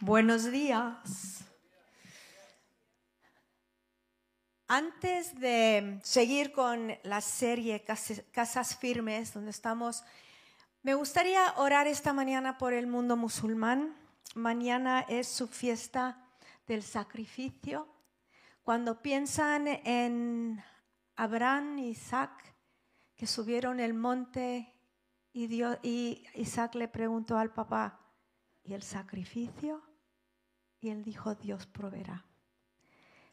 Buenos días. Antes de seguir con la serie Casas Firmes, donde estamos, me gustaría orar esta mañana por el mundo musulmán. Mañana es su fiesta del sacrificio. Cuando piensan en Abraham y Isaac, que subieron el monte y, y Isaac le preguntó al papá, ¿y el sacrificio? Y él dijo, Dios proveerá.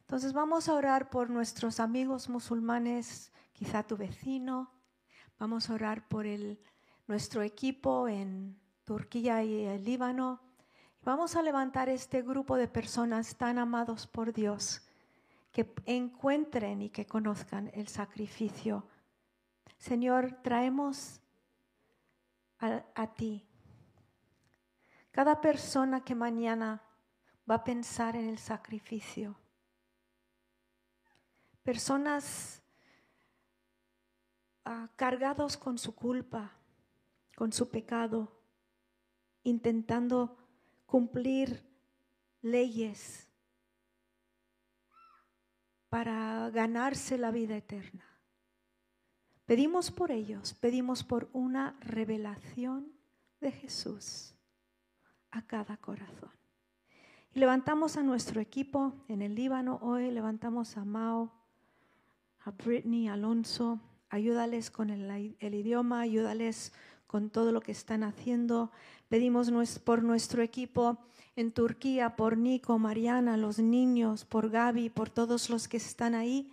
Entonces vamos a orar por nuestros amigos musulmanes, quizá tu vecino. Vamos a orar por el, nuestro equipo en Turquía y el Líbano. Vamos a levantar este grupo de personas tan amados por Dios que encuentren y que conozcan el sacrificio. Señor, traemos a, a ti cada persona que mañana va a pensar en el sacrificio. Personas ah, cargados con su culpa, con su pecado, intentando cumplir leyes para ganarse la vida eterna. Pedimos por ellos, pedimos por una revelación de Jesús a cada corazón. Y levantamos a nuestro equipo en el Líbano hoy, levantamos a Mao, a Britney, Alonso, ayúdales con el, el, idioma, ayúdales con todo lo que están haciendo. Pedimos por nuestro equipo en Turquía, por Nico, Mariana, los niños, por Gaby, por todos los que están ahí,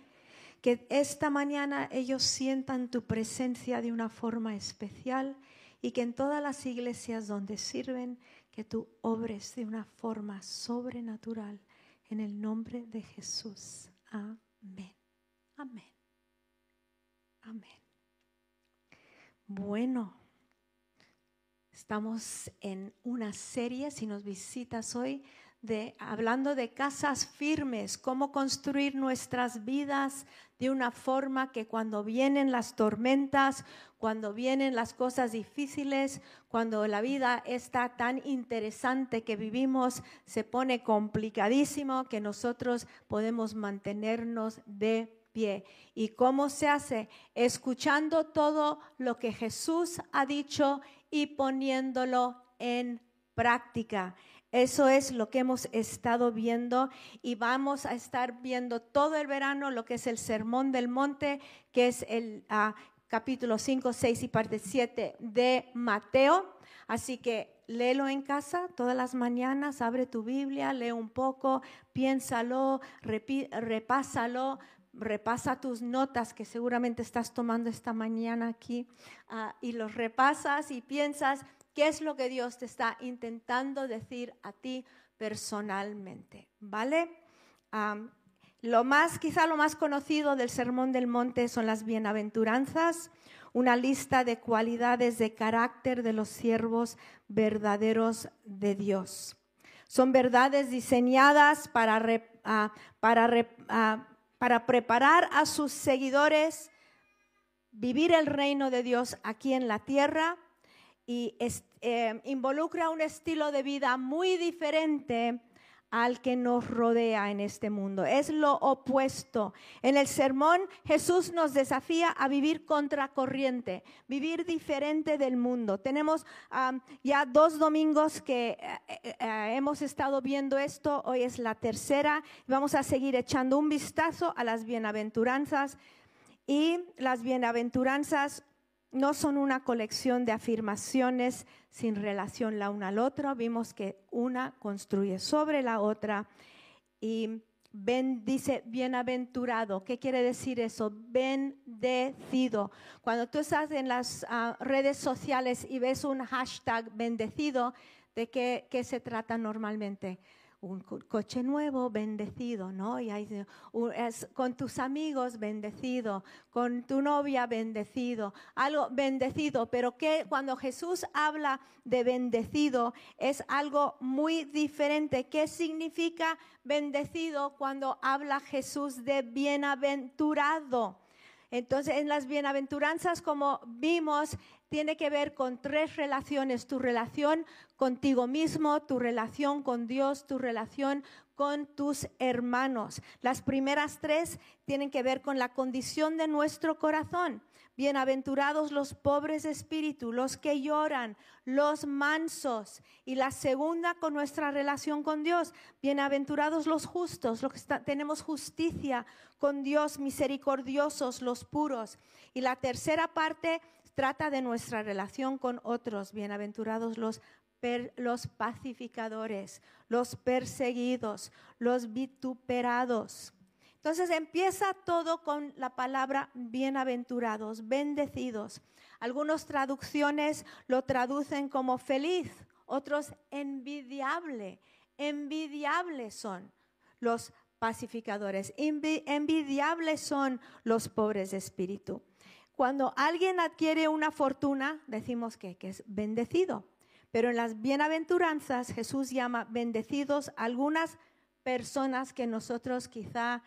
que esta mañana ellos sientan tu presencia de una forma especial y que en todas las iglesias donde sirven, que tú obres de una forma sobrenatural en el nombre de Jesús. Amén. Amén. Amén. Bueno, estamos en una serie, si nos visitas hoy, de, hablando de casas firmes, cómo construir nuestras vidas de una forma que cuando vienen las tormentas, cuando vienen las cosas difíciles, cuando la vida está tan interesante que vivimos, se pone complicadísimo que nosotros podemos mantenernos de pie. ¿Y cómo se hace? Escuchando todo lo que Jesús ha dicho y poniéndolo en práctica. Eso es lo que hemos estado viendo y vamos a estar viendo todo el verano lo que es el Sermón del Monte, que es el uh, capítulo 5, 6 y parte 7 de Mateo. Así que léelo en casa todas las mañanas, abre tu Biblia, lee un poco, piénsalo, repásalo, repasa tus notas que seguramente estás tomando esta mañana aquí uh, y los repasas y piensas ¿Qué es lo que Dios te está intentando decir a ti personalmente? ¿Vale? Lo más, quizá lo más conocido del Sermón del Monte son las bienaventuranzas, una lista de cualidades de carácter de los siervos verdaderos de Dios. Son verdades diseñadas para, para, para preparar a sus seguidores vivir el reino de Dios aquí en la tierra y eh, involucra un estilo de vida muy diferente al que nos rodea en este mundo. Es lo opuesto. En el sermón Jesús nos desafía a vivir contracorriente, vivir diferente del mundo. Tenemos ya dos domingos que eh, eh, hemos estado viendo esto, hoy es la tercera. Vamos a seguir echando un vistazo a las bienaventuranzas y las bienaventuranzas no son una colección de afirmaciones sin relación la una al otro. Vimos que una construye sobre la otra y dice bienaventurado. ¿Qué quiere decir eso? Bendecido. Cuando tú estás en las ah, redes sociales y ves un hashtag bendecido, ¿de qué, qué se trata normalmente? Un coche nuevo, bendecido, ¿no? Y hay, es, con tus amigos, bendecido, con tu novia, bendecido, algo bendecido, pero que cuando Jesús habla de bendecido es algo muy diferente. ¿Qué significa bendecido cuando habla Jesús de bienaventurado? Entonces, en las bienaventuranzas, como vimos, tiene que ver con tres relaciones, tu relación contigo mismo, tu relación con Dios, tu relación con tus hermanos. Las primeras tres tienen que ver con la condición de nuestro corazón. Bienaventurados los pobres de espíritu, los que lloran, los mansos. Y la segunda con nuestra relación con Dios. Bienaventurados los justos, los que tenemos justicia con Dios, misericordiosos, los puros. Y la tercera parte trata de nuestra relación con otros. Bienaventurados los los pacificadores, los perseguidos, los vituperados. Entonces empieza todo con la palabra bienaventurados, bendecidos. Algunas traducciones lo traducen como feliz, otros envidiable. Envidiables son los pacificadores, envidiables son los pobres de espíritu. Cuando alguien adquiere una fortuna, decimos que, es bendecido. Pero en las bienaventuranzas Jesús llama bendecidos algunas personas que nosotros quizá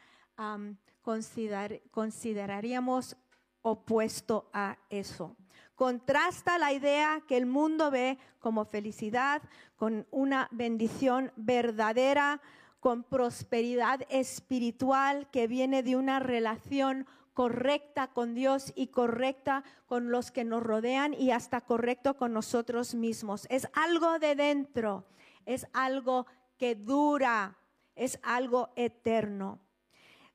consideraríamos opuesto a eso. Contrasta la idea que el mundo ve como felicidad, con una bendición verdadera, con prosperidad espiritual que viene de una relación correcta con Dios y correcta con los que nos rodean y hasta correcto con nosotros mismos. Es algo de dentro, es algo que dura, es algo eterno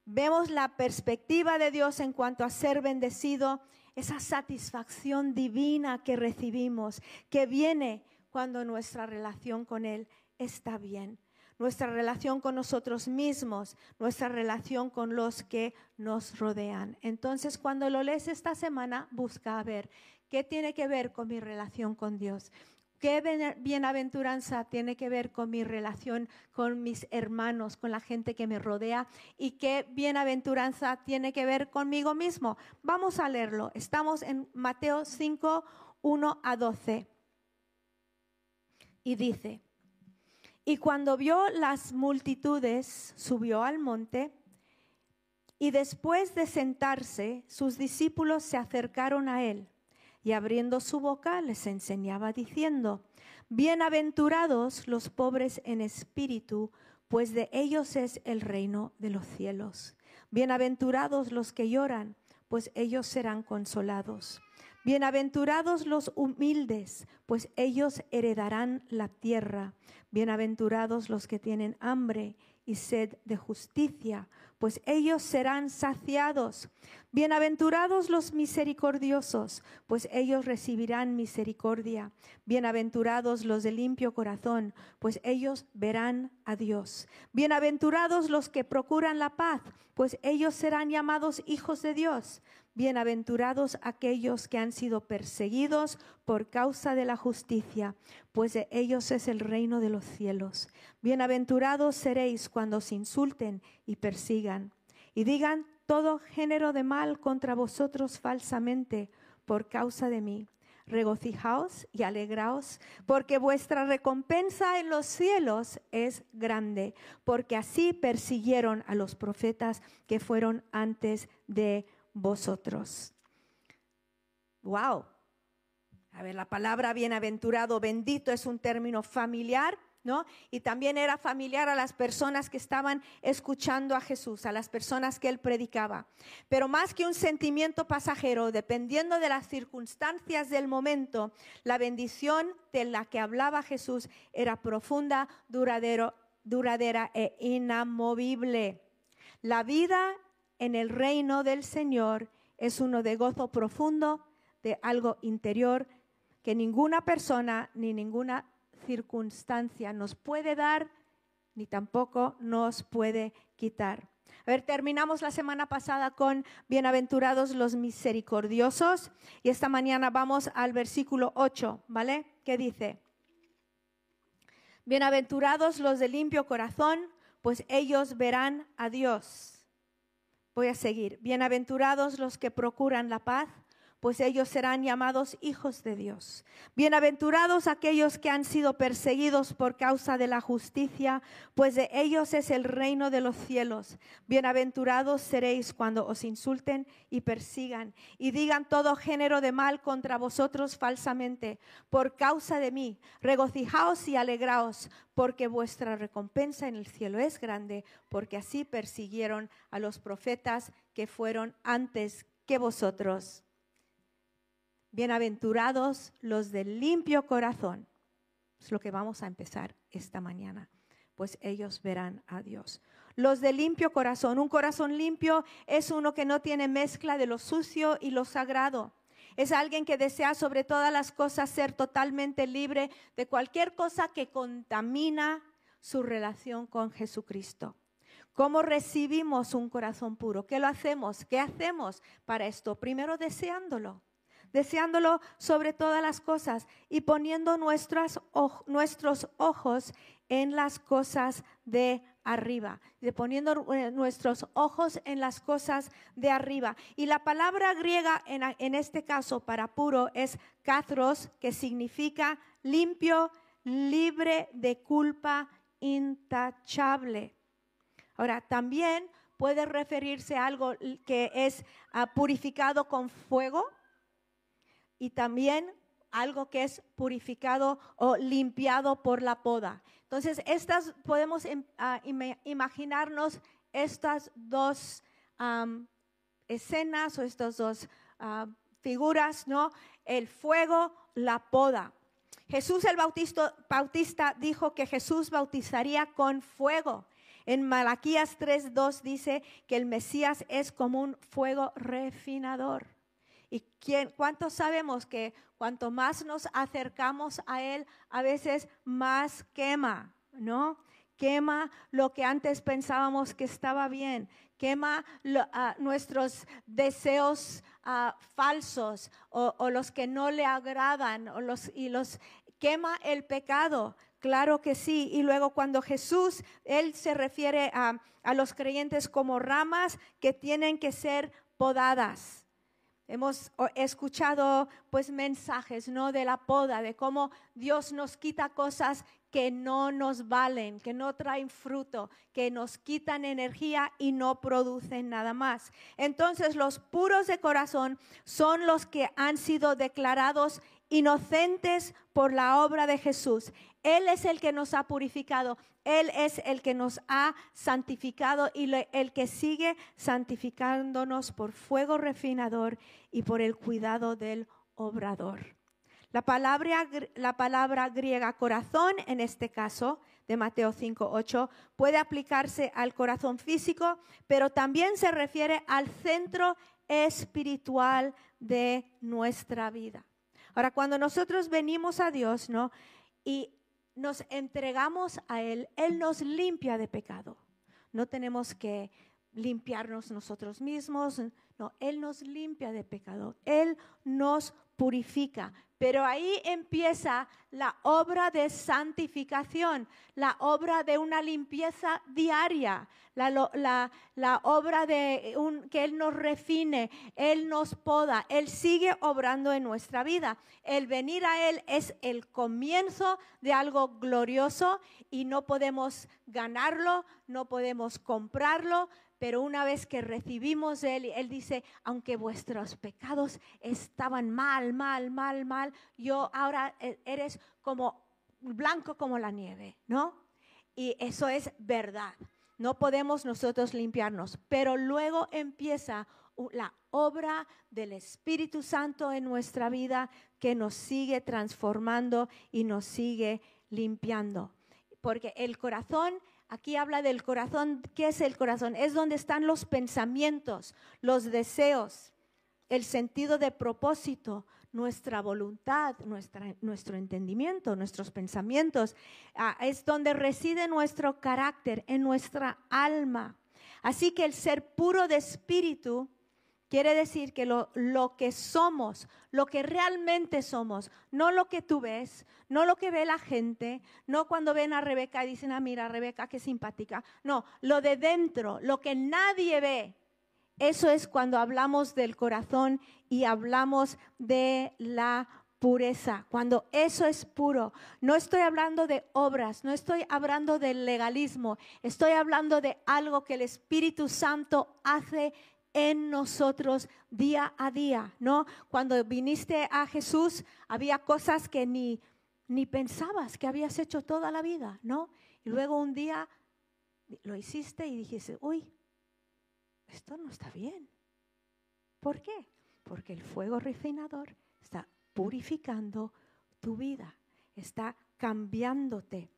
vemos la perspectiva de Dios en cuanto a ser bendecido, esa satisfacción divina que recibimos, que viene cuando nuestra relación con Él está bien. Nuestra relación con nosotros mismos, nuestra relación con los que nos rodean. Entonces, cuando lo lees esta semana, busca a ver qué tiene que ver con mi relación con Dios. ¿Qué bienaventuranza tiene que ver con mi relación con mis hermanos, con la gente que me rodea? ¿Y qué bienaventuranza tiene que ver conmigo mismo? Vamos a leerlo. Estamos en Mateo 5, 1 a 12. Y dice, y cuando vio las multitudes, subió al monte, y después de sentarse, sus discípulos se acercaron a él y abriendo su boca les enseñaba diciendo, Bienaventurados los pobres en espíritu, pues de ellos es el reino de los cielos. Bienaventurados los que lloran, pues ellos serán consolados. Bienaventurados los humildes, pues ellos heredarán la tierra. Bienaventurados los que tienen hambre y sed de justicia, pues ellos serán saciados. Bienaventurados los misericordiosos, pues ellos recibirán misericordia. Bienaventurados los de limpio corazón, pues ellos verán a Dios. Bienaventurados los que procuran la paz, pues ellos serán llamados hijos de Dios. Bienaventurados aquellos que han sido perseguidos por causa de la justicia, pues de ellos es el reino de los cielos. Bienaventurados seréis cuando os insulten y persigan y digan todo género de mal contra vosotros falsamente por causa de mí. Regocijaos y alegraos, porque vuestra recompensa en los cielos es grande, porque así persiguieron a los profetas que fueron antes de vosotros. Wow. A ver, la palabra bienaventurado, bendito es un término familiar, ¿no? Y también era familiar a las personas que estaban escuchando a Jesús, a las personas que él predicaba. Pero más que un sentimiento pasajero, dependiendo de las circunstancias del momento, la bendición de la que hablaba Jesús era profunda, duradero, duradera e inamovible. La vida en el reino del Señor es uno de gozo profundo, de algo interior que ninguna persona ni ninguna circunstancia nos puede dar ni tampoco nos puede quitar. A ver, terminamos la semana pasada con bienaventurados los misericordiosos y esta mañana vamos al versículo 8, ¿vale? ¿Qué dice? Bienaventurados los de limpio corazón, pues ellos verán a Dios. Voy a seguir. Bienaventurados los que procuran la paz, pues ellos serán llamados hijos de Dios. Bienaventurados aquellos que han sido perseguidos por causa de la justicia, pues de ellos es el reino de los cielos. Bienaventurados seréis cuando os insulten y persigan y digan todo género de mal contra vosotros falsamente, por causa de mí. Regocijaos y alegraos, porque vuestra recompensa en el cielo es grande, porque así persiguieron a los profetas que fueron antes que vosotros. Bienaventurados los de limpio corazón. Es lo que vamos a empezar esta mañana, pues ellos verán a Dios. Los de limpio corazón. Un corazón limpio es uno que no tiene mezcla de lo sucio y lo sagrado. Es alguien que desea sobre todas las cosas ser totalmente libre de cualquier cosa que contamina su relación con Jesucristo. ¿Cómo recibimos un corazón puro? ¿Qué lo hacemos? ¿Qué hacemos para esto? Primero deseándolo deseándolo sobre todas las cosas y poniendo nuestros ojos en las cosas de arriba, de poniendo eh, nuestros ojos en las cosas de arriba. Y la palabra griega en, este caso para puro es katros, que significa limpio, libre de culpa, intachable. Ahora, también puede referirse a algo que es ah, purificado con fuego, y también algo que es purificado o limpiado por la poda. Entonces, estas podemos em, ah, imaginarnos estas dos escenas o estas dos ah, figuras, ¿no? El fuego, la poda. Jesús el Bautista, Bautista dijo que Jesús bautizaría con fuego. En Malaquías 3:2 dice que el Mesías es como un fuego refinador. ¿Y quién, cuántos sabemos que cuanto más nos acercamos a Él, a veces más quema, ¿no? Quema lo que antes pensábamos que estaba bien, quema ah, nuestros deseos ah, falsos o, los que no le agradan o los, y los quema el pecado. Claro que sí. Y luego cuando Jesús, Él se refiere a, a los creyentes como ramas que tienen que ser podadas. Hemos escuchado pues mensajes, ¿no? De la poda, de cómo Dios nos quita cosas que no nos valen, que no traen fruto, que nos quitan energía y no producen nada más. Entonces los puros de corazón son los que han sido declarados inocentes por la obra de Jesús. Él es el que nos ha purificado, Él es el que nos ha santificado y el que sigue santificándonos por fuego refinador y por el cuidado del obrador. La palabra, la palabra griega corazón, en este caso de Mateo 5, 8, puede aplicarse al corazón físico, pero también se refiere al centro espiritual de nuestra vida. Ahora, cuando nosotros venimos a Dios, ¿no? Y nos entregamos a Él, Él nos limpia de pecado. No tenemos que limpiarnos nosotros mismos, no, Él nos limpia de pecado, Él nos purifica. Pero ahí empieza la obra de santificación, la obra de una limpieza diaria, la, obra de que Él nos refine, Él nos poda, Él sigue obrando en nuestra vida. El venir a Él es el comienzo de algo glorioso y no podemos ganarlo, no podemos comprarlo, pero una vez que recibimos Él, Él dice, aunque vuestros pecados estaban mal, mal, mal, mal, yo ahora e, eres como blanco como la nieve, ¿no? Y eso es verdad. No podemos nosotros limpiarnos, pero luego empieza la obra del Espíritu Santo en nuestra vida que nos sigue transformando y nos sigue limpiando. Porque el corazón Aquí habla del corazón. ¿Qué es el corazón? Es donde están los pensamientos, los deseos, el sentido de propósito, nuestra voluntad, nuestro entendimiento, nuestros pensamientos. Ah, es donde reside nuestro carácter, en nuestra alma. Así que el ser puro de espíritu Quiere decir que lo, que somos, lo que realmente somos, no lo que tú ves, no lo que ve la gente, no cuando ven a Rebeca y dicen, ah, mira, Rebeca, qué simpática. No, lo de dentro, lo que nadie ve, Eso es cuando hablamos del corazón y hablamos de la pureza, cuando eso es puro. No estoy hablando de obras, no estoy hablando del legalismo, estoy hablando de algo que el Espíritu Santo hace en nosotros día a día, ¿no? Cuando viniste a Jesús había cosas que ni ni pensabas que habías hecho toda la vida, ¿no? Y luego un día lo hiciste y dijiste, "Uy, esto no está bien." ¿Por qué? Porque el fuego refinador está purificando tu vida, está cambiándote.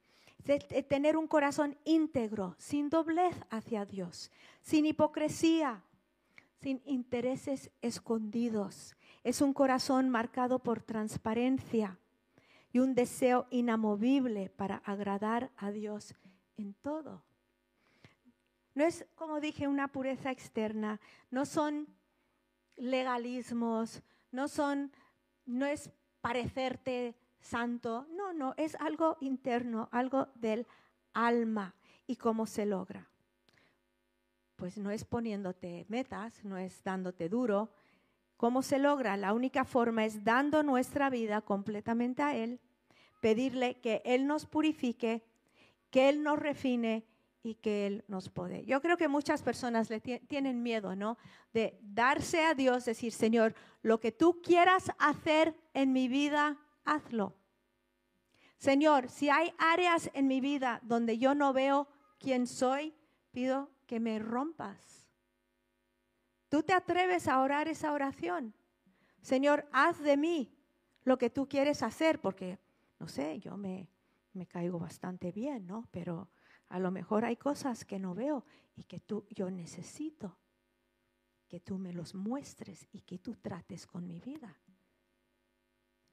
tener un corazón íntegro, sin doblez hacia Dios, sin hipocresía, sin intereses escondidos. Es un corazón marcado por transparencia y un deseo inamovible para agradar a Dios en todo. No es, como dije, una pureza externa, no son legalismos, no son no es parecerte santo, no, no, es algo interno, algo del alma. ¿Y cómo se logra? Pues no es poniéndote metas, no es dándote duro. ¿Cómo se logra? La única forma es dando nuestra vida completamente a Él, pedirle que Él nos purifique, que Él nos refine y que Él nos puede. Yo creo que muchas personas le tienen miedo, ¿no? De darse a Dios, decir, Señor, lo que tú quieras hacer en mi vida, hazlo. Señor, si hay áreas en mi vida donde yo no veo quién soy, pido que me rompas. Tú te atreves a orar esa oración. Señor, haz de mí lo que tú quieres hacer, porque, no sé, yo me, me caigo bastante bien, ¿no? Pero a lo mejor hay cosas que no veo y que tú, yo necesito que tú me los muestres y que tú trates con mi vida.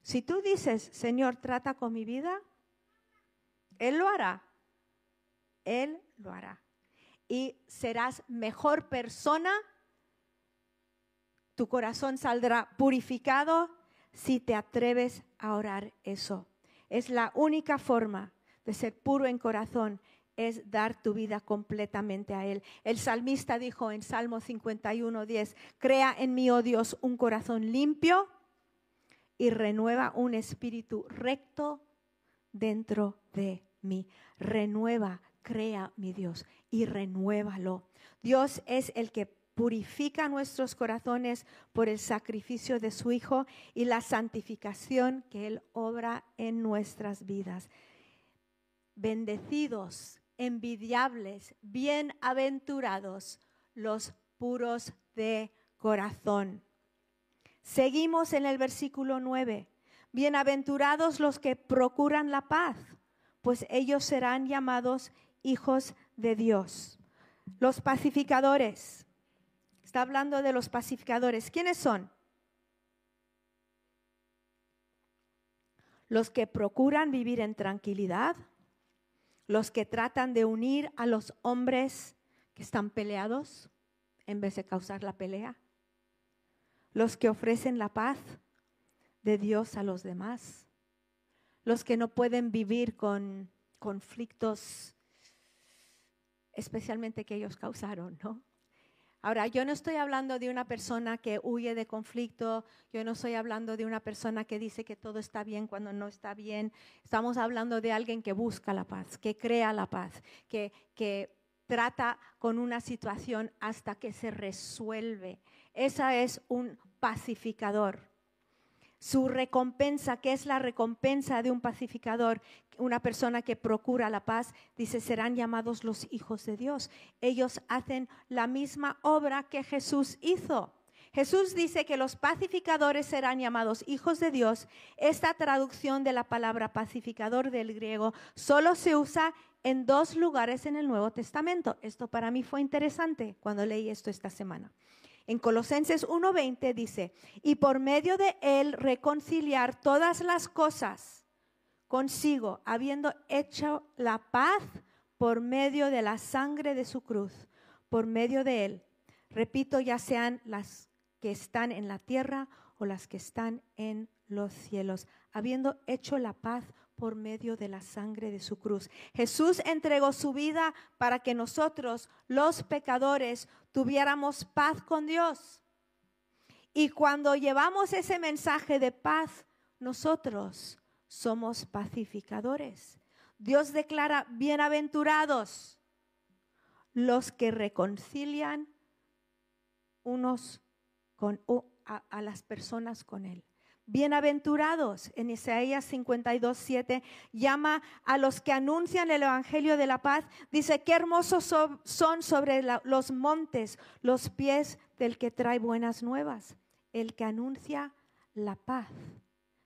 Si tú dices, Señor, trata con mi vida, Él lo hará. Él lo hará. Y serás mejor persona. Tu corazón saldrá purificado si te atreves a orar eso. Es la única forma de ser puro en corazón es dar tu vida completamente a Él. El salmista dijo en Salmo 51, 10, crea en mí, oh Dios, un corazón limpio y renueva un espíritu recto dentro de mí. Renueva, crea mi Dios y renuévalo. Dios es el que purifica nuestros corazones por el sacrificio de su Hijo y la santificación que Él obra en nuestras vidas. Bendecidos envidiables, bienaventurados los puros de corazón. Seguimos en el versículo 9. Bienaventurados los que procuran la paz, pues ellos serán llamados hijos de Dios. Los pacificadores. Está hablando de los pacificadores. ¿Quiénes son? Los que procuran vivir en tranquilidad, los que tratan de unir a los hombres que están peleados en vez de causar la pelea, los que ofrecen la paz de Dios a los demás, los que no pueden vivir con conflictos, especialmente que ellos causaron, ¿no? Ahora, yo no estoy hablando de una persona que huye de conflicto, yo no estoy hablando de una persona que dice que todo está bien cuando no está bien. Estamos hablando de alguien que busca la paz, que crea la paz, que, que trata con una situación hasta que se resuelve. Esa es un pacificador su recompensa, que es la recompensa de un pacificador, una persona que procura la paz, dice, serán llamados los hijos de Dios. Ellos hacen la misma obra que Jesús hizo. Jesús dice que los pacificadores serán llamados hijos de Dios. Esta traducción de la palabra pacificador del griego solo se usa en dos lugares en el Nuevo Testamento. Esto para mí fue interesante cuando leí esto esta semana. En Colosenses 1:20 dice, y por medio de él reconciliar todas las cosas consigo, habiendo hecho la paz por medio de la sangre de su cruz, por medio de él. Repito, ya sean las que están en la tierra o las que están en los cielos, habiendo hecho la paz por medio de la sangre de su cruz. Jesús entregó su vida para que nosotros, los pecadores, tuviéramos paz con Dios. Y cuando llevamos ese mensaje de paz, nosotros somos pacificadores. Dios declara, bienaventurados los que reconcilian unos con, a, a las personas con Él. Bienaventurados, en Isaías 52, 7, llama a los que anuncian el Evangelio de la paz. Dice, qué hermosos son sobre los montes los pies del que trae buenas nuevas, el que anuncia la paz,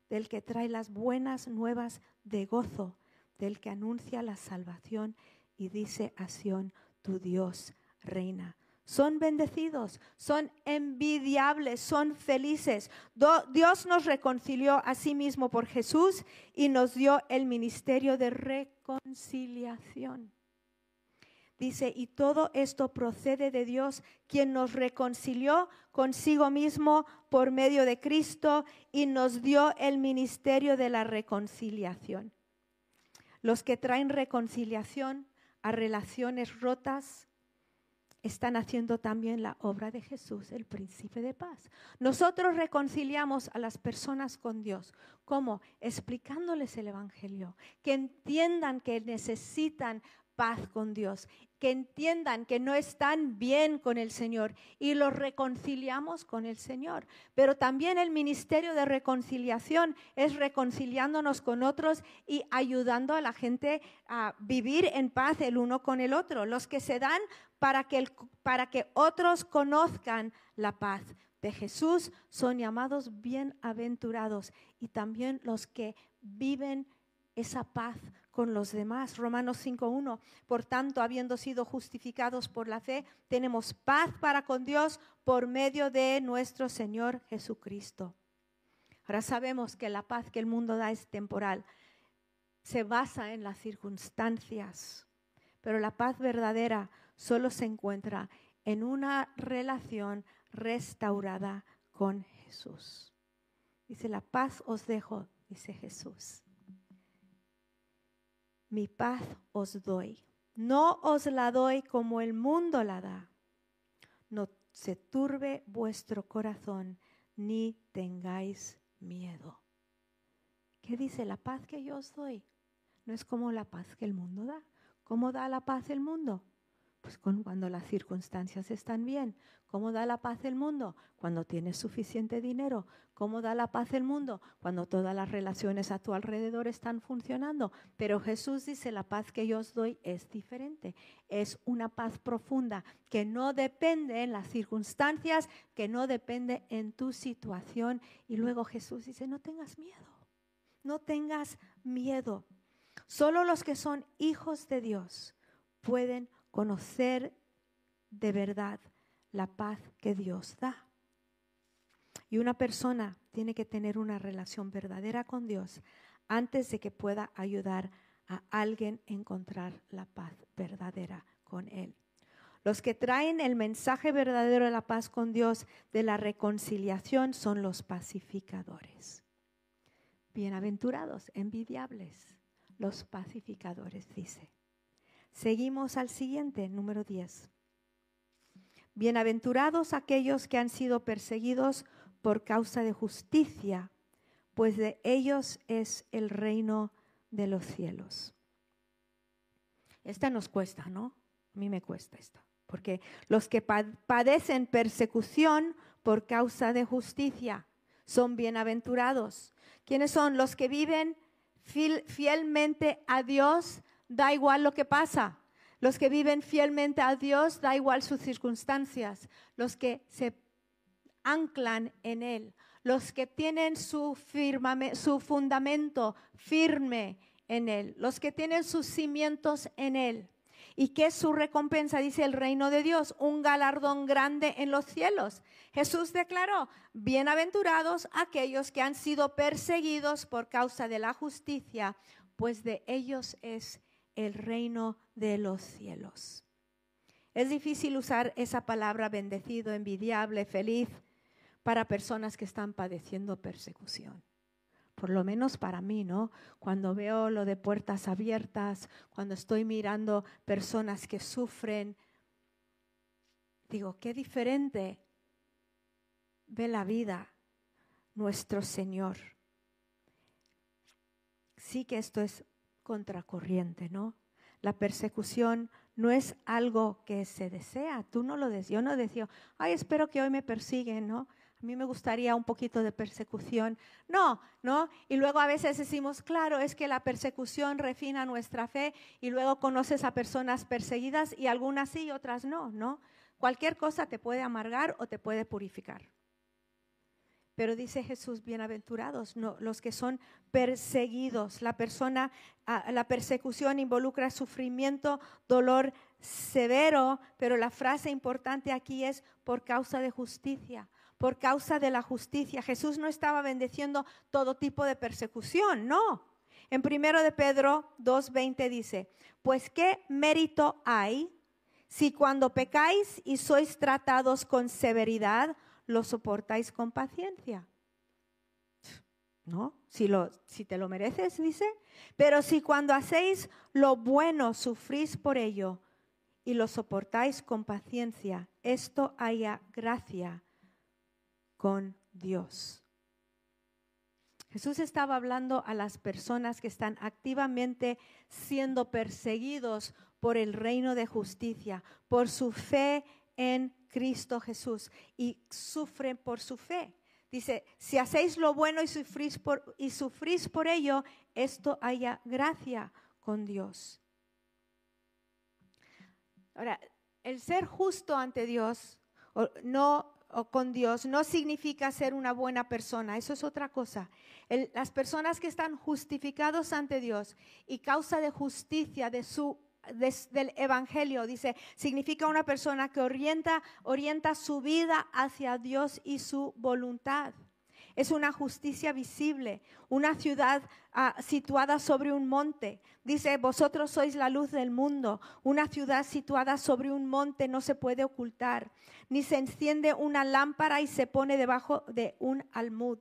del que trae las buenas nuevas de gozo, del que anuncia la salvación y dice a Sión, tu Dios reina son bendecidos, son envidiables, son felices. Dios nos reconcilió a sí mismo por Jesús y nos dio el ministerio de reconciliación. Dice, y todo esto procede de Dios, quien nos reconcilió consigo mismo por medio de Cristo y nos dio el ministerio de la reconciliación. Los que traen reconciliación a relaciones rotas, están haciendo también la obra de Jesús, el príncipe de paz. Nosotros reconciliamos a las personas con Dios. ¿Cómo? Explicándoles el Evangelio, que entiendan que necesitan paz con Dios, que entiendan que no están bien con el Señor y los reconciliamos con el Señor. Pero también el ministerio de reconciliación es reconciliándonos con otros y ayudando a la gente a vivir en paz el uno con el otro. Los que se dan para que, para que otros conozcan la paz de Jesús son llamados bienaventurados y también los que viven esa paz con los demás. Romanos 5.1. Por tanto, habiendo sido justificados por la fe, tenemos paz para con Dios por medio de nuestro Señor Jesucristo. Ahora sabemos que la paz que el mundo da es temporal. Se basa en las circunstancias. Pero la paz verdadera solo se encuentra en una relación restaurada con Jesús. Dice, la paz os dejo, dice Jesús mi paz os doy. No os la doy como el mundo la da. No se turbe vuestro corazón, ni tengáis miedo. ¿Qué dice la paz que yo os doy? No es como la paz que el mundo da. ¿Cómo da la paz el mundo? Pues cuando las circunstancias están bien. ¿Cómo da la paz el mundo? Cuando tienes suficiente dinero. ¿Cómo da la paz el mundo? Cuando todas las relaciones a tu alrededor están funcionando. Pero Jesús dice, la paz que yo os doy es diferente. Es una paz profunda que no depende en las circunstancias, que no depende en tu situación. Y luego Jesús dice, no tengas miedo. No tengas miedo. Solo los que son hijos de Dios pueden conocer de verdad la paz que Dios da. Y una persona tiene que tener una relación verdadera con Dios antes de que pueda ayudar a alguien a encontrar la paz verdadera con Él. Los que traen el mensaje verdadero de la paz con Dios, de la reconciliación, son los pacificadores. Bienaventurados, envidiables, los pacificadores, dice. Seguimos al siguiente, número 10. Bienaventurados aquellos que han sido perseguidos por causa de justicia, pues de ellos es el reino de los cielos. Esta nos cuesta, ¿no? A mí me cuesta esto, porque los que padecen persecución por causa de justicia son bienaventurados. ¿Quiénes son los que viven fielmente a Dios da igual lo que pasa. Los que viven fielmente a Dios, da igual sus circunstancias. Los que se anclan en Él. Los que tienen su, fundamento firme en Él. Los que tienen sus cimientos en Él. ¿Y qué es su recompensa? Dice el reino de Dios, un galardón grande en los cielos. Jesús declaró, bienaventurados aquellos que han sido perseguidos por causa de la justicia, pues de ellos es el reino de los cielos. Es difícil usar esa palabra bendecido, envidiable, feliz para personas que están padeciendo persecución. por lo menos para mí, ¿no? Cuando veo lo de puertas abiertas, cuando estoy mirando personas que sufren, digo, qué diferente ve la vida nuestro Señor. Sí que esto es contracorriente, ¿no? La persecución no es algo que se desea, tú no lo deseas. Yo no deseo, ay, espero que hoy me persiguen, ¿no? A mí me gustaría un poquito de persecución. No, ¿no? Y luego a veces decimos, claro, es que la persecución refina nuestra fe y luego conoces a personas perseguidas y algunas sí y otras no, ¿no? Cualquier cosa te puede amargar o te puede purificar. Pero dice Jesús, bienaventurados los que son perseguidos. La persona, ah, la persecución involucra sufrimiento, dolor severo, pero la frase importante aquí es por causa de justicia por causa de la justicia. Jesús no estaba bendeciendo todo tipo de persecución, no. En primero de Pedro 2:20 dice, "Pues qué mérito hay si cuando pecáis y sois tratados con severidad, lo soportáis con paciencia." ¿No? Si, te lo mereces, dice. Pero si cuando hacéis lo bueno sufrís por ello y lo soportáis con paciencia, esto haya gracia con Dios. Jesús estaba hablando a las personas que están activamente siendo perseguidos por el reino de justicia, por su fe en Cristo Jesús y sufren por su fe. Dice, si hacéis lo bueno y sufrís por, y sufrís por ello, esto haya gracia con Dios. Ahora, el ser justo ante Dios no o con Dios no significa ser una buena persona, eso es otra cosa. las personas que están justificados ante Dios y causa de justicia de su, del Evangelio, dice, significa una persona que orienta, orienta su vida hacia Dios y su voluntad. Es una justicia visible, una ciudad ah, situada sobre un monte. Dice, vosotros sois la luz del mundo. Una ciudad situada sobre un monte no se puede ocultar, ni se enciende una lámpara y se pone debajo de un almud,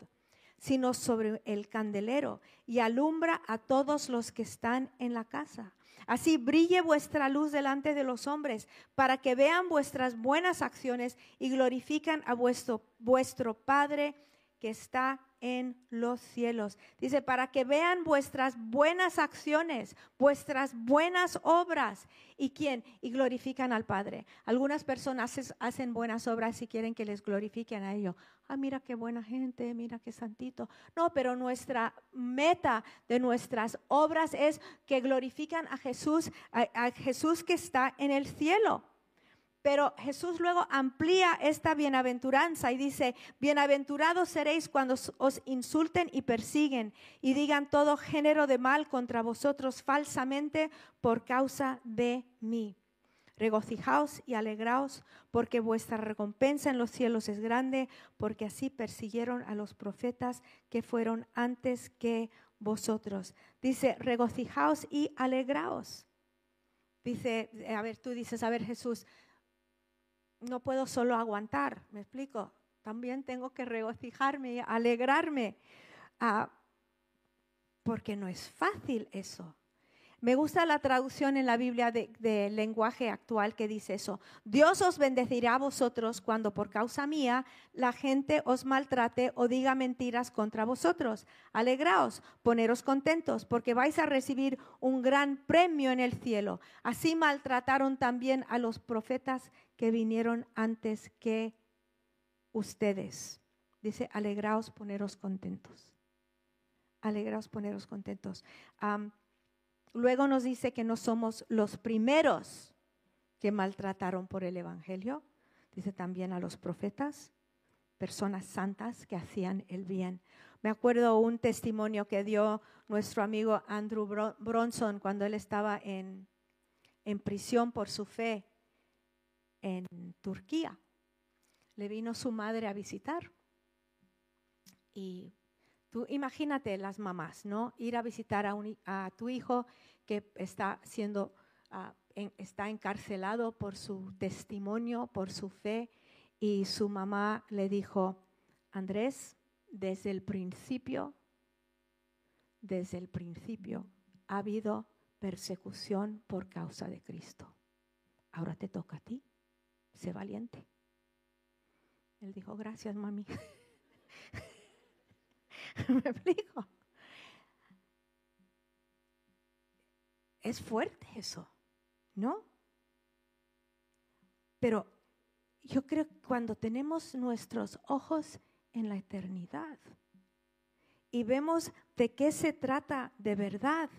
sino sobre el candelero y alumbra a todos los que están en la casa. Así brille vuestra luz delante de los hombres, para que vean vuestras buenas acciones y glorifican a vuestro, vuestro Padre que está en los cielos. Dice, para que vean vuestras buenas acciones, vuestras buenas obras. ¿Y quién? Y glorifican al Padre. Algunas personas hacen buenas obras y quieren que les glorifiquen a ellos. Ah, mira qué buena gente, mira qué santito. No, pero nuestra meta de nuestras obras es que glorifican a Jesús, a Jesús que está en el cielo. Pero Jesús luego amplía esta bienaventuranza y dice, bienaventurados seréis cuando os insulten y persiguen y digan todo género de mal contra vosotros falsamente por causa de mí. Regocijaos y alegraos porque vuestra recompensa en los cielos es grande, porque así persiguieron a los profetas que fueron antes que vosotros. Dice, regocijaos y alegraos. Dice, a ver, tú dices, a ver Jesús, no puedo solo aguantar, ¿me explico? También tengo que regocijarme y alegrarme, ah, porque no es fácil eso. Me gusta la traducción en la Biblia del de lenguaje actual que dice eso. Dios os bendecirá a vosotros cuando por causa mía la gente os maltrate o diga mentiras contra vosotros. Alegraos, poneros contentos, porque vais a recibir un gran premio en el cielo. Así maltrataron también a los profetas que vinieron antes que ustedes. Dice, alegraos, poneros contentos. Alegraos, poneros contentos. Luego nos dice que no somos los primeros que maltrataron por el Evangelio. Dice también a los profetas, personas santas que hacían el bien. Me acuerdo un testimonio que dio nuestro amigo Andrew Bronson cuando él estaba en, en prisión por su fe en Turquía. Le vino su madre a visitar. Y tú imagínate las mamás, ¿no? Ir a visitar a, tu hijo que está siendo, ah, está encarcelado por su testimonio, por su fe. Y su mamá le dijo, Andrés, desde el principio desde el principio ha habido persecución por causa de Cristo. Ahora te toca a ti. Sé valiente. Él dijo, gracias, mami. Me explico. Es fuerte eso, ¿no? Pero yo creo que cuando tenemos nuestros ojos en la eternidad y vemos de qué se trata de verdad,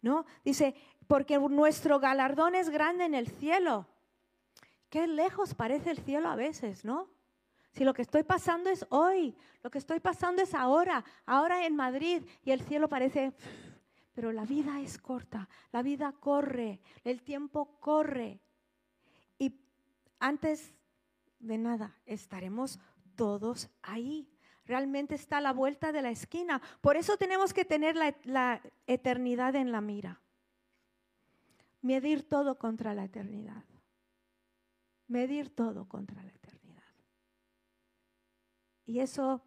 ¿no? Dice, porque nuestro galardón es grande en el cielo. Qué lejos parece el cielo a veces, ¿no? Si lo que estoy pasando es hoy, lo que estoy pasando es ahora, ahora en Madrid, y el cielo parece, pero la vida es corta, la vida corre, el tiempo corre. Y antes de nada, estaremos todos ahí. Realmente está a la vuelta de la esquina. Por eso tenemos que tener la, la eternidad en la mira. Medir todo contra la eternidad. Medir todo contra la eternidad. Y eso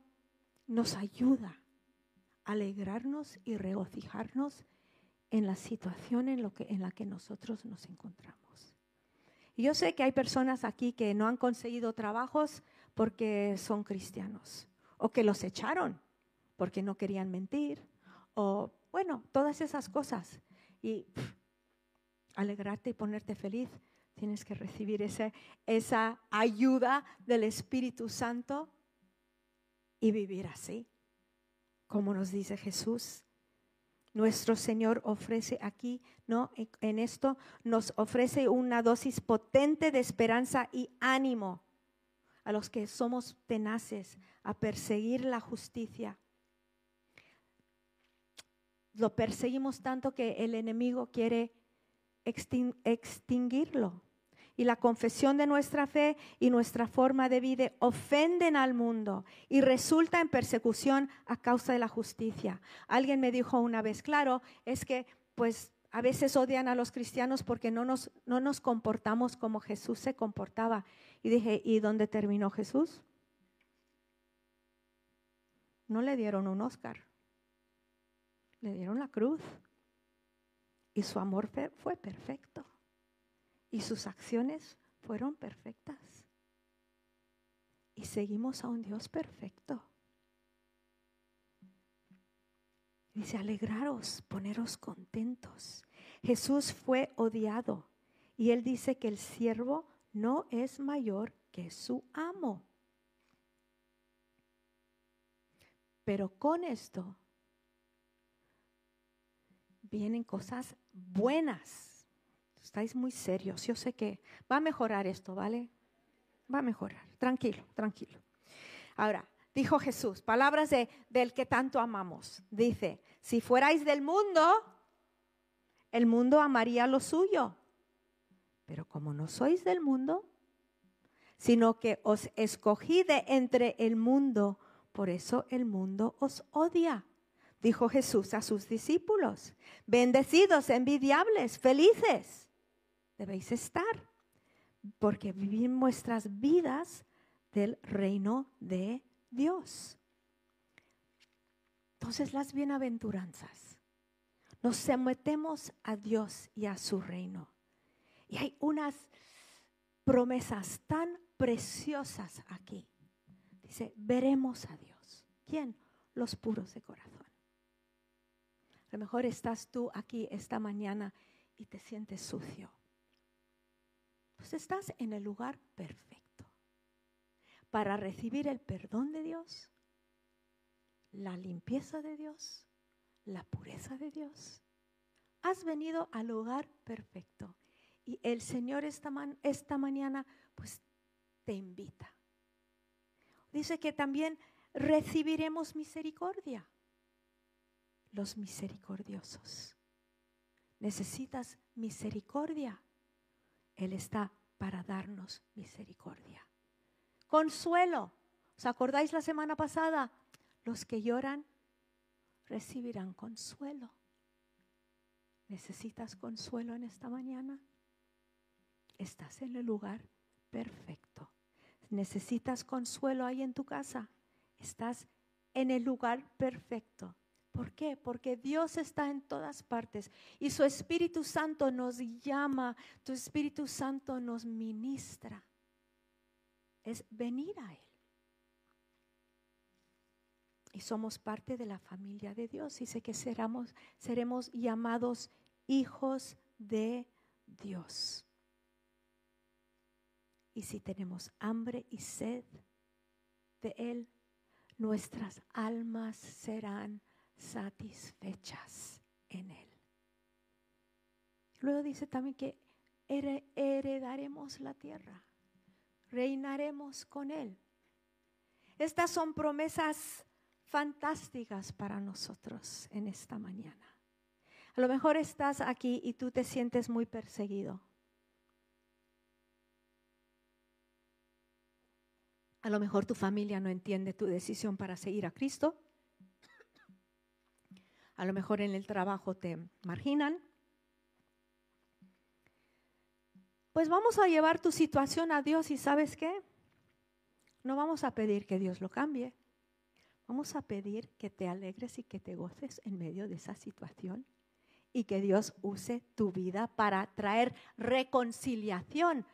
nos ayuda a alegrarnos y regocijarnos en la situación en, la que nosotros nos encontramos. Yo sé que hay personas aquí que no han conseguido trabajos porque son cristianos, o que los echaron porque no querían mentir, o bueno, todas esas cosas. Y alegrarte y ponerte feliz, tienes que recibir esa ayuda del Espíritu Santo y vivir así, como nos dice Jesús. Nuestro Señor ofrece aquí, ¿no? En esto nos ofrece una dosis potente de esperanza y ánimo a los que somos tenaces a perseguir la justicia. Lo perseguimos tanto que el enemigo quiere extinguirlo y la confesión de nuestra fe y nuestra forma de vida ofenden al mundo y resulta en persecución a causa de la justicia. Alguien me dijo una vez, claro, es que pues a veces odian a los cristianos porque no nos, no nos comportamos como Jesús se comportaba. Y dije, ¿y dónde terminó Jesús? No le dieron un Oscar, le dieron la cruz. Y su amor fue perfecto y sus acciones fueron perfectas. Y seguimos a un Dios perfecto. Dice, alegraros, poneros contentos. Jesús fue odiado y él dice que el siervo no es mayor que su amo. Pero con esto vienen cosas buenas estáis muy serios. Yo sé que va a mejorar esto, ¿vale? Va a mejorar. Tranquilo, tranquilo. Ahora, dijo Jesús, palabras de, del que tanto amamos. Dice, si fuerais del mundo, el mundo amaría lo suyo. Pero como no sois del mundo, sino que os escogí de entre el mundo, por eso el mundo os odia. Dijo Jesús a sus discípulos, bendecidos, envidiables, felices debéis estar, porque vivimos nuestras vidas del reino de Dios. Entonces las bienaventuranzas. Nos sometemos a Dios y a su reino. Y hay unas promesas tan preciosas aquí. Dice, veremos a Dios. ¿Quién? Los puros de corazón. A lo mejor estás tú aquí esta mañana y te sientes sucio pues estás en el lugar perfecto para recibir el perdón de Dios, la limpieza de Dios, la pureza de Dios. Has venido al lugar perfecto y el Señor esta, esta mañana pues te invita. Dice que también recibiremos misericordia. Los misericordiosos. Necesitas misericordia. Él está para darnos misericordia. Consuelo. ¿Os acordáis la semana pasada? Los que lloran recibirán consuelo. ¿Necesitas consuelo en esta mañana? Estás en el lugar perfecto. ¿Necesitas consuelo ahí en tu casa? Estás en el lugar perfecto. ¿Por qué? Porque Dios está en todas partes y su Espíritu Santo nos llama, tu Espíritu Santo nos ministra. Es venir a Él. Y somos parte de la familia de Dios. Dice que seremos, llamados hijos de Dios. Y si tenemos hambre y sed de Él, nuestras almas serán satisfechas en Él. Luego dice también que heredaremos la tierra, reinaremos con Él. Estas son promesas fantásticas para nosotros en esta mañana. A lo mejor estás aquí y tú te sientes muy perseguido. A lo mejor tu familia no entiende tu decisión para seguir a Cristo a lo mejor en el trabajo te marginan. Pues vamos a llevar tu situación a Dios y sabes qué? No vamos a pedir que Dios lo cambie. Vamos a pedir que te alegres y que te goces en medio de esa situación y que Dios use tu vida para traer reconciliación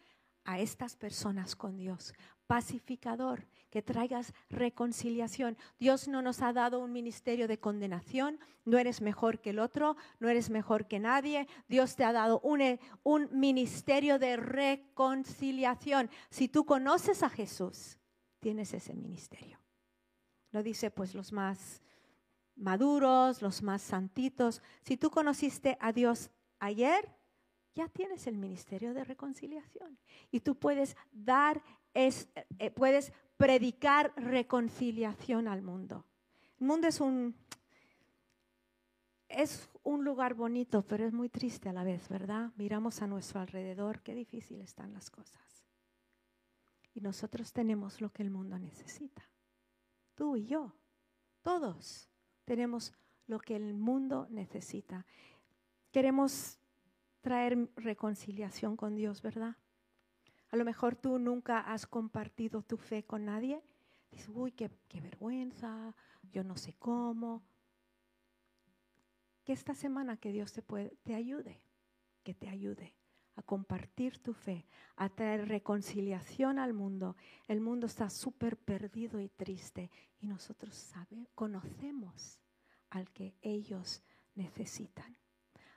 a estas personas con Dios, pacificador, que traigas reconciliación. Dios no nos ha dado un ministerio de condenación, no eres mejor que el otro, no eres mejor que nadie. Dios te ha dado un, un ministerio de reconciliación. Si tú conoces a Jesús, tienes ese ministerio. Lo dice pues los más maduros, los más santitos. Si tú conociste a Dios ayer, ya tienes el ministerio de reconciliación. Y tú puedes dar es, eh, puedes predicar reconciliación al mundo. El mundo es un, es un lugar bonito, pero es muy triste a la vez, ¿verdad? Miramos a nuestro alrededor, qué difícil están las cosas. Y nosotros tenemos lo que el mundo necesita. Tú y yo, todos tenemos lo que el mundo necesita. Queremos traer reconciliación con Dios, ¿verdad? A lo mejor tú nunca has compartido tu fe con nadie. Dices, uy, qué, vergüenza, yo no sé cómo. Que esta semana que Dios te, puede, te ayude, que te ayude a compartir tu fe, a traer reconciliación al mundo. El mundo está súper perdido y triste y nosotros sabemos, conocemos al que ellos necesitan.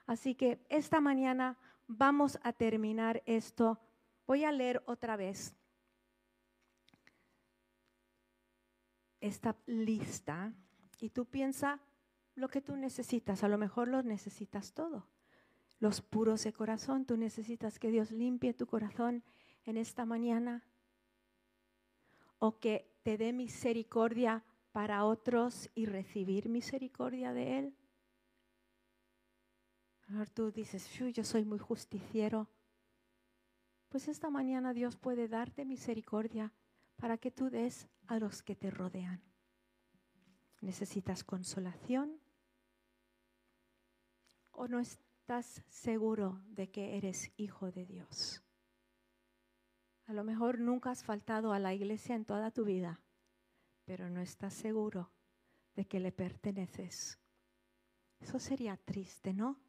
Así que esta mañana vamos a terminar esto Voy a leer otra vez esta lista y tú piensa lo que tú necesitas. A lo mejor lo necesitas todo. Los puros de corazón, tú necesitas que Dios limpie tu corazón en esta mañana o que te dé misericordia para otros y recibir misericordia de Él. Ahora tú dices, yo soy muy justiciero pues esta mañana Dios puede darte misericordia para que tú des a los que te rodean. ¿Necesitas consolación? ¿O no estás seguro de que eres hijo de Dios? A lo mejor nunca has faltado a la iglesia en toda tu vida, pero no estás seguro de que le perteneces. Eso sería triste, ¿no?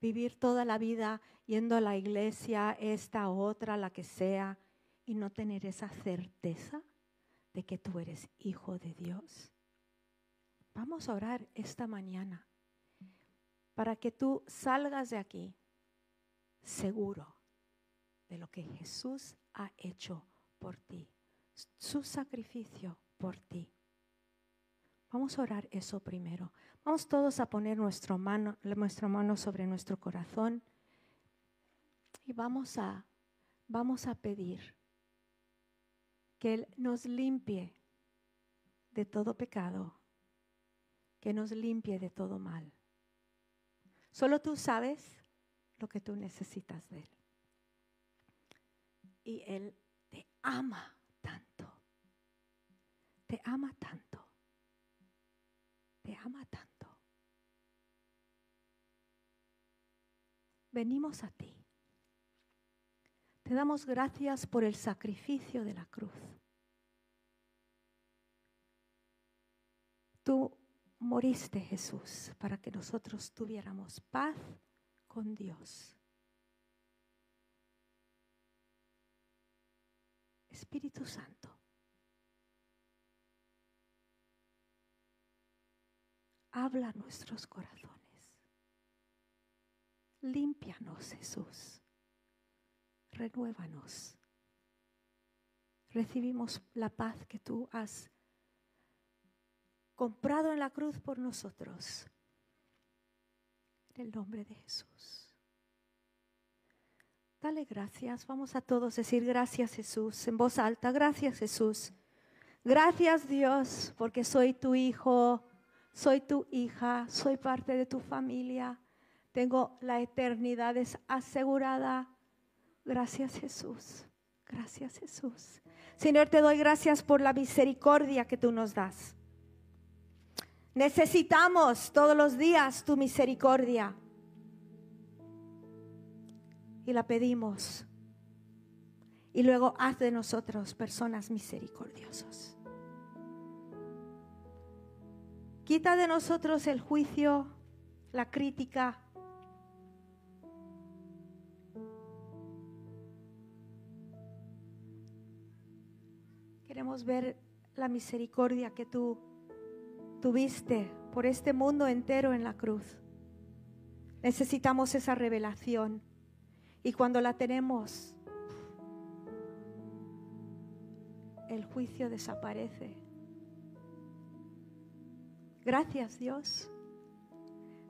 Vivir toda la vida yendo a la iglesia, esta, otra, la que sea, y no tener esa certeza de que tú eres hijo de Dios. Vamos a orar esta mañana para que tú salgas de aquí seguro de lo que Jesús ha hecho por ti, su sacrificio por ti. Vamos a orar eso primero. Vamos todos a poner nuestra mano, nuestra mano sobre nuestro corazón y vamos a, vamos a pedir que Él nos limpie de todo pecado, que nos limpie de todo mal. Solo tú sabes lo que tú necesitas de Él. Y Él te ama tanto, te ama tanto, te ama tanto. Venimos a ti. Te damos gracias por el sacrificio de la cruz. Tú moriste Jesús para que nosotros tuviéramos paz con Dios. Espíritu Santo, habla nuestros corazones. Límpianos, Jesús. Renuévanos. Recibimos la paz que tú has comprado en la cruz por nosotros. En el nombre de Jesús. Dale gracias. Vamos a todos decir gracias Jesús en voz alta. Gracias Jesús. Gracias Dios porque soy tu hijo, soy tu hija, soy parte de tu familia. Tengo la eternidad asegurada. Gracias Jesús. Gracias Jesús. Señor, te doy gracias por la misericordia que tú nos das. Necesitamos todos los días tu misericordia. Y la pedimos. Y luego haz de nosotros personas misericordiosas. Quita de nosotros el juicio, la crítica. Ver la misericordia que tú tuviste por este mundo entero en la cruz. Necesitamos esa revelación. Y cuando la tenemos, el juicio desaparece. Gracias Dios.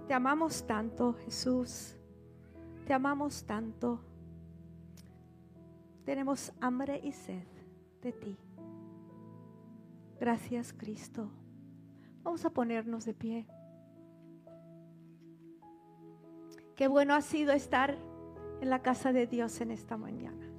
Te amamos tanto, Jesús. Te amamos tanto. Tenemos hambre y sed de ti. Gracias, Cristo. Vamos a ponernos de pie. Qué bueno ha sido estar en la casa de Dios en esta mañana.